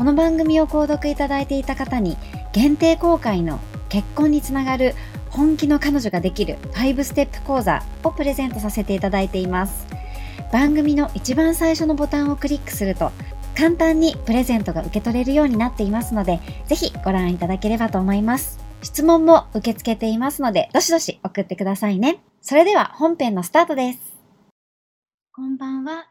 この番組を購読いただいていた方に限定公開の結婚につながる本気の彼女ができる5ステップ講座をプレゼントさせていただいています。番組の一番最初のボタンをクリックすると簡単にプレゼントが受け取れるようになっていますのでぜひご覧いただければと思います。質問も受け付けていますのでどしどし送ってくださいね。それでは本編のスタートです。こんばんは。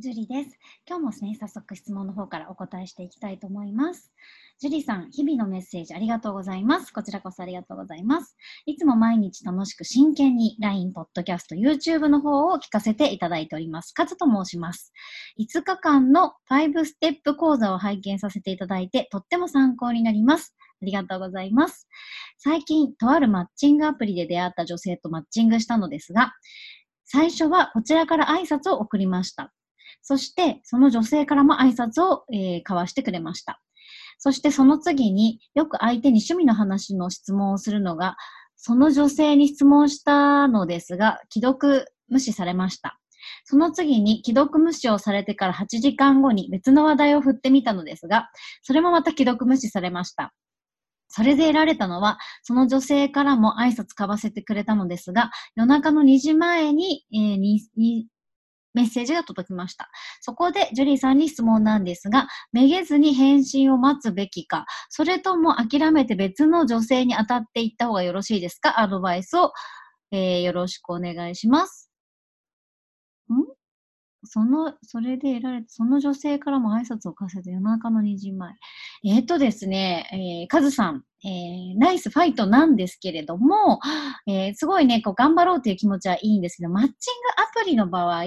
ジュリです今日もですね早速質問の方からお答えしていきたいと思いますジュリさん、日々のメッセージありがとうございます。こちらこそありがとうございます。いつも毎日楽しく真剣に LINE、ポッドキャスト、YouTube の方を聞かせていただいております。カズと申します。5日間の5ステップ講座を拝見させていただいて、とっても参考になります。ありがとうございます。最近、とあるマッチングアプリで出会った女性とマッチングしたのですが、最初はこちらから挨拶を送りました。そして、その女性からも挨拶を、えー、交わしてくれました。そしてその次によく相手に趣味の話の質問をするのが、その女性に質問したのですが、既読無視されました。その次に既読無視をされてから8時間後に別の話題を振ってみたのですが、それもまた既読無視されました。それで得られたのは、その女性からも挨拶交わせてくれたのですが、夜中の2時前に、えー、メッセージが届きました。そこでジュリーさんに質問なんですが、めげずに返信を待つべきか、それとも諦めて別の女性に当たっていった方がよろしいですか？アドバイスを、えー、よろしくお願いします。その、それで得られた、その女性からも挨拶をかせて夜中の2時前。えっ、ー、とですね、えー、カズさん、えー、ナイスファイトなんですけれども、えー、すごいね、こう、頑張ろうという気持ちはいいんですけど、マッチングアプリの場合、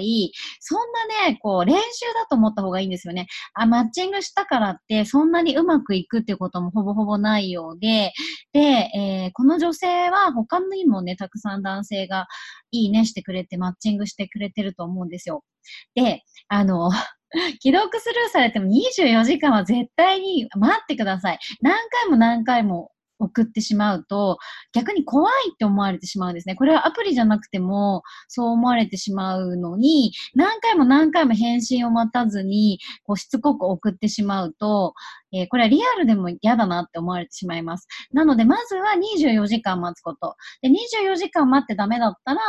そんなね、こう、練習だと思った方がいいんですよね。あ、マッチングしたからって、そんなにうまくいくっていうこともほぼほぼないようで、で、えー、この女性は他にもね、たくさん男性がいいねしてくれて、マッチングしてくれてると思うんですよ。で、あの、既読スルーされても24時間は絶対に待ってください。何回も何回も送ってしまうと、逆に怖いって思われてしまうんですね。これはアプリじゃなくても、そう思われてしまうのに、何回も何回も返信を待たずに、こうしつこく送ってしまうと、えー、これはリアルでも嫌だなって思われてしまいます。なので、まずは24時間待つこと。で、24時間待ってダメだったら、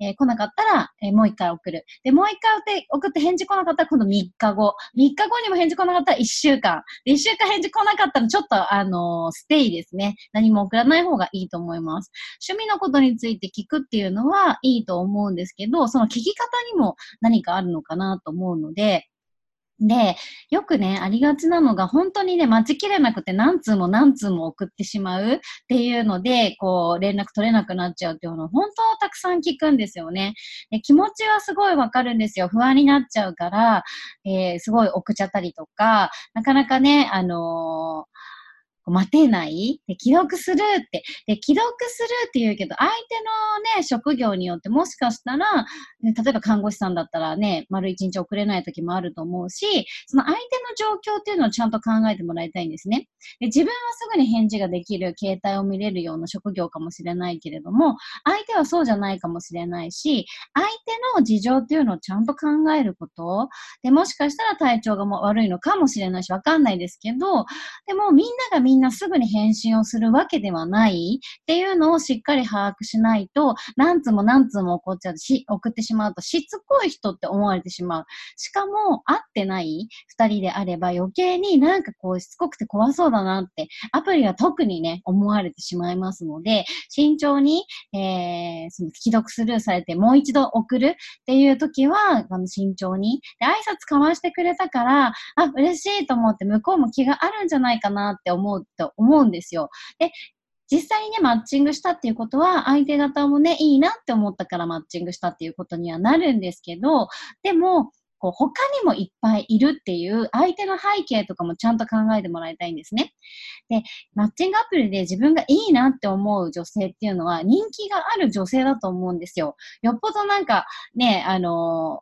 えー、来なかったら、えー、もう一回送る。で、もう一回送って送って返事来なかったら、今度3日後。3日後にも返事来なかったら1週間。で、1週間返事来なかったら、ちょっと、あのステイですね。何も送らない方がいいと思います。趣味のことについて聞くっていうのはいいと思うんですけど、その聞き方にも何かあるのかなと思うので、で、よくね、ありがちなのが、本当にね、待ちきれなくて何通も何通も送ってしまうっていうので、こう、連絡取れなくなっちゃうっていうのを、本当たくさん聞くんですよね。で気持ちはすごいわかるんですよ。不安になっちゃうから、えー、すごい送っちゃったりとか、なかなかね、あのー待てない？で、既読するって。で、既読するって言うけど、相手のね、職業によってもしかしたら、例えば看護師さんだったらね、丸一日遅れない時もあると思うし、その相手の状況っていうのをちゃんと考えてもらいたいんですね。で自分はすぐに返事ができる、携帯を見れるような職業かもしれないけれども、相手はそうじゃないかもしれないし、相手の事情っていうのをちゃんと考えること。で、もしかしたら体調がも悪いのかもしれないし、わかんないですけど、でもみんながみんなみんなすぐに返信をするわけではないっていうのをしっかり把握しないと、何通も何通も送っちゃうし、送ってしまうとしつこい人って思われてしまう。しかも、会ってない二人であれば余計になんかこうしつこくて怖そうだなって、アプリは特にね、思われてしまいますので、慎重に、えー、その既読スルーされてもう一度送るっていう時は、あの慎重に。で、挨拶交わしてくれたから、あ、嬉しいと思って向こうも気があるんじゃないかなって思うと思うんですよ。で、実際にね、マッチングしたっていうことは、相手方もね、いいなって思ったからマッチングしたっていうことにはなるんですけど、でも、こう他にもいっぱいいるっていう相手の背景とかもちゃんと考えてもらいたいんですね。で、マッチングアプリで自分がいいなって思う女性っていうのは人気がある女性だと思うんですよ。よっぽどなんかね、あの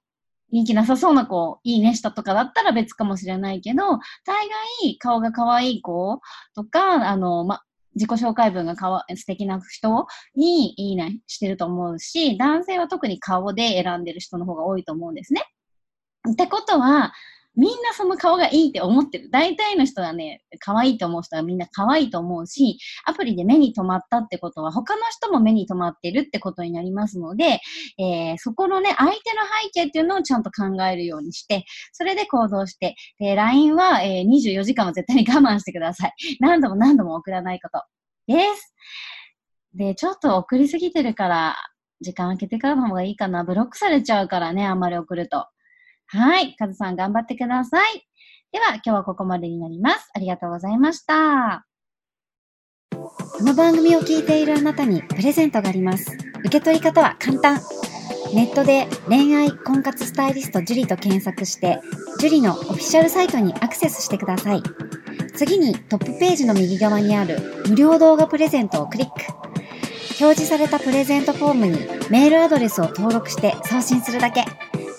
人気なさそうな子、いいねしたとかだったら別かもしれないけど、大概顔が可愛い子とか、あの、ま、自己紹介文がかわ素敵な人にいいねしてると思うし、男性は特に顔で選んでる人の方が多いと思うんですね。ってことは、みんなその顔がいいって思ってる。大体の人はね、可愛いと思う人はみんな可愛いと思うし、アプリで目に留まったってことは他の人も目に留まってるってことになりますので、えー、そこのね、相手の背景っていうのをちゃんと考えるようにして、それで行動して、で、LINE は、えー、24時間は絶対に我慢してください。何度も何度も送らないことです。で、ちょっと送りすぎてるから、時間空けてからの方がいいかな。ブロックされちゃうからね、あんまり送ると。はい。カズさん頑張ってください。では、今日はここまでになります。ありがとうございました。この番組を聞いているあなたにプレゼントがあります。受け取り方は簡単。ネットで恋愛婚活スタイリスト樹と検索して、樹のオフィシャルサイトにアクセスしてください。次にトップページの右側にある無料動画プレゼントをクリック。表示されたプレゼントフォームにメールアドレスを登録して送信するだけ。